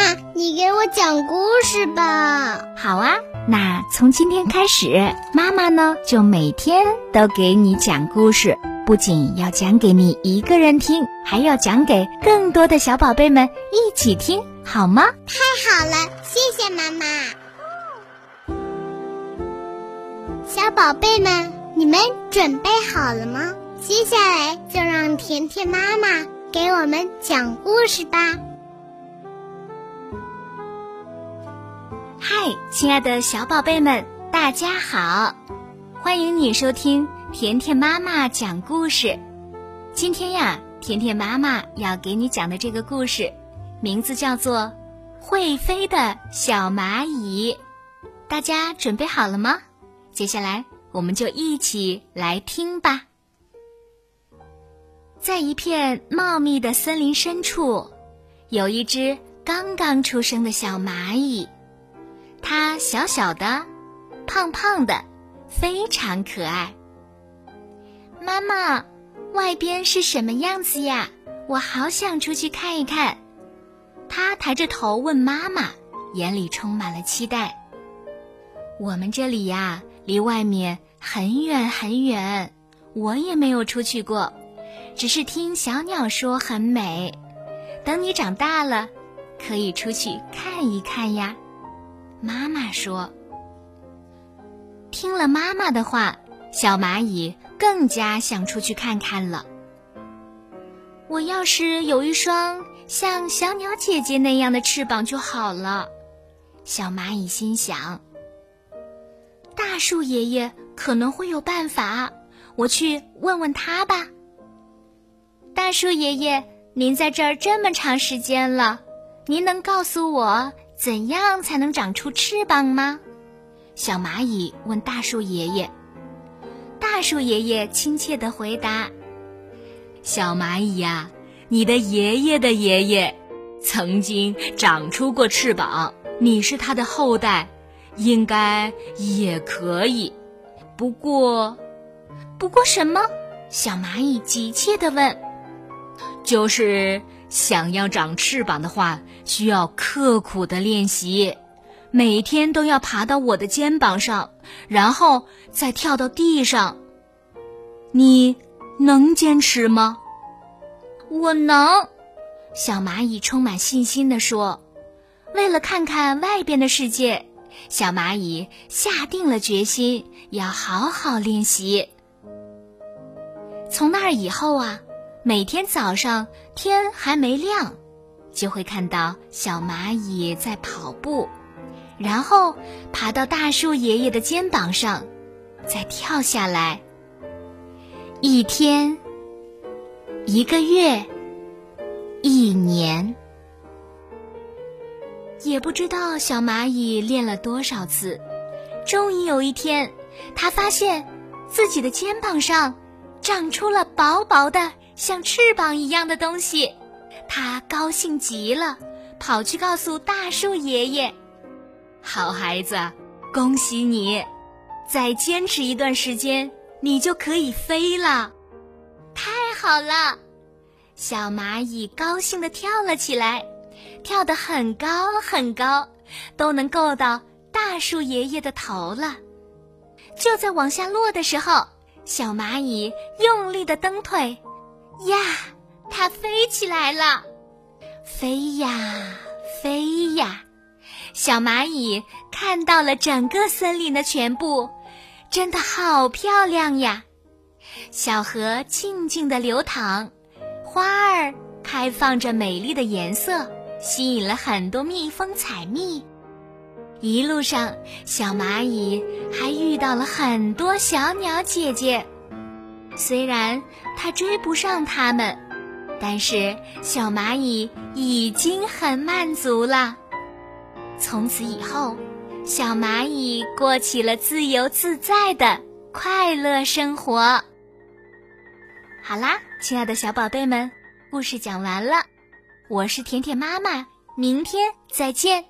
妈，你给我讲故事吧。好啊，那从今天开始，妈妈呢就每天都给你讲故事，不仅要讲给你一个人听，还要讲给更多的小宝贝们一起听，好吗？太好了，谢谢妈妈。小宝贝们，你们准备好了吗？接下来就让甜甜妈妈给我们讲故事吧。嗨，亲爱的小宝贝们，大家好！欢迎你收听甜甜妈妈讲故事。今天呀，甜甜妈妈要给你讲的这个故事，名字叫做《会飞的小蚂蚁》。大家准备好了吗？接下来我们就一起来听吧。在一片茂密的森林深处，有一只刚刚出生的小蚂蚁。它小小的，胖胖的，非常可爱。妈妈，外边是什么样子呀？我好想出去看一看。他抬着头问妈妈，眼里充满了期待。我们这里呀，离外面很远很远，我也没有出去过，只是听小鸟说很美。等你长大了，可以出去看一看呀。妈妈说：“听了妈妈的话，小蚂蚁更加想出去看看了。我要是有一双像小鸟姐姐那样的翅膀就好了。”小蚂蚁心想。大树爷爷可能会有办法，我去问问他吧。大树爷爷，您在这儿这么长时间了，您能告诉我？怎样才能长出翅膀吗？小蚂蚁问大树爷爷。大树爷爷亲切的回答：“小蚂蚁呀，你的爷爷的爷爷曾经长出过翅膀，你是他的后代，应该也可以。不过，不过什么？”小蚂蚁急切的问：“就是。”想要长翅膀的话，需要刻苦的练习，每天都要爬到我的肩膀上，然后再跳到地上。你能坚持吗？我能，小蚂蚁充满信心地说。为了看看外边的世界，小蚂蚁下定了决心要好好练习。从那儿以后啊。每天早上天还没亮，就会看到小蚂蚁在跑步，然后爬到大树爷爷的肩膀上，再跳下来。一天，一个月，一年，也不知道小蚂蚁练了多少次。终于有一天，它发现自己的肩膀上长出了薄薄的。像翅膀一样的东西，他高兴极了，跑去告诉大树爷爷：“好孩子，恭喜你！再坚持一段时间，你就可以飞了。”太好了！小蚂蚁高兴地跳了起来，跳得很高很高，都能够到大树爷爷的头了。就在往下落的时候，小蚂蚁用力地蹬腿。呀，它飞起来了，飞呀飞呀，小蚂蚁看到了整个森林的全部，真的好漂亮呀！小河静静的流淌，花儿开放着美丽的颜色，吸引了很多蜜蜂采蜜。一路上，小蚂蚁还遇到了很多小鸟姐姐。虽然它追不上它们，但是小蚂蚁已经很满足了。从此以后，小蚂蚁过起了自由自在的快乐生活。好啦，亲爱的小宝贝们，故事讲完了，我是甜甜妈妈，明天再见。